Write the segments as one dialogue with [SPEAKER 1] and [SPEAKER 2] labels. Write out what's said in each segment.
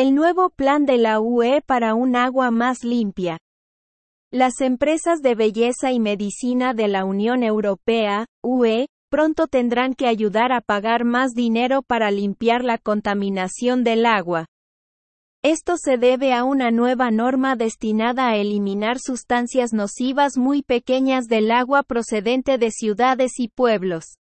[SPEAKER 1] El nuevo plan de la UE para un agua más limpia. Las empresas de belleza y medicina de la Unión Europea, UE, pronto tendrán que ayudar a pagar más dinero para limpiar la contaminación del agua. Esto se debe a una nueva norma destinada a eliminar sustancias nocivas muy pequeñas del agua procedente de ciudades y pueblos.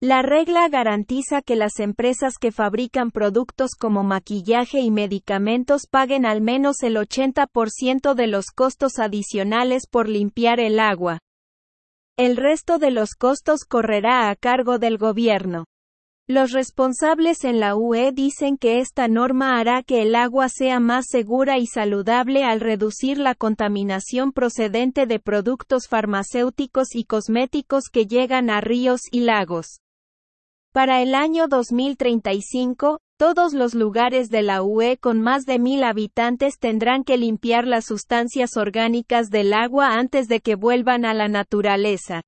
[SPEAKER 1] La regla garantiza que las empresas que fabrican productos como maquillaje y medicamentos paguen al menos el 80% de los costos adicionales por limpiar el agua. El resto de los costos correrá a cargo del gobierno. Los responsables en la UE dicen que esta norma hará que el agua sea más segura y saludable al reducir la contaminación procedente de productos farmacéuticos y cosméticos que llegan a ríos y lagos. Para el año 2035, todos los lugares de la UE con más de mil habitantes tendrán que limpiar las sustancias orgánicas del agua antes de que vuelvan a la naturaleza.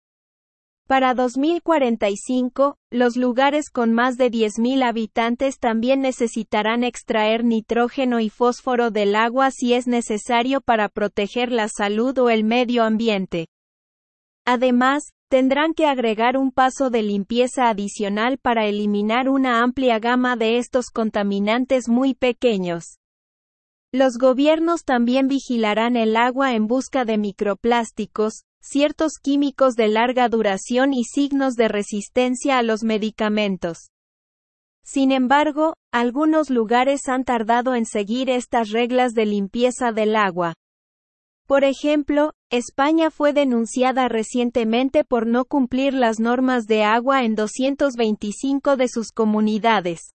[SPEAKER 1] Para 2045, los lugares con más de 10.000 habitantes también necesitarán extraer nitrógeno y fósforo del agua si es necesario para proteger la salud o el medio ambiente. Además, tendrán que agregar un paso de limpieza adicional para eliminar una amplia gama de estos contaminantes muy pequeños. Los gobiernos también vigilarán el agua en busca de microplásticos, ciertos químicos de larga duración y signos de resistencia a los medicamentos. Sin embargo, algunos lugares han tardado en seguir estas reglas de limpieza del agua. Por ejemplo, España fue denunciada recientemente por no cumplir las normas de agua en 225 de sus comunidades.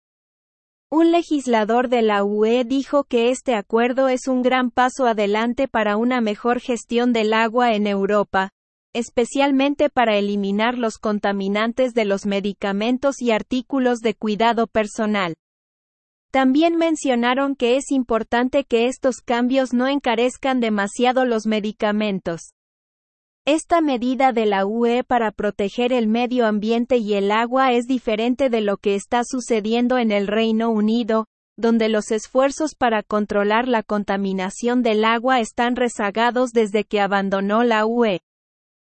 [SPEAKER 1] Un legislador de la UE dijo que este acuerdo es un gran paso adelante para una mejor gestión del agua en Europa, especialmente para eliminar los contaminantes de los medicamentos y artículos de cuidado personal. También mencionaron que es importante que estos cambios no encarezcan demasiado los medicamentos. Esta medida de la UE para proteger el medio ambiente y el agua es diferente de lo que está sucediendo en el Reino Unido, donde los esfuerzos para controlar la contaminación del agua están rezagados desde que abandonó la UE.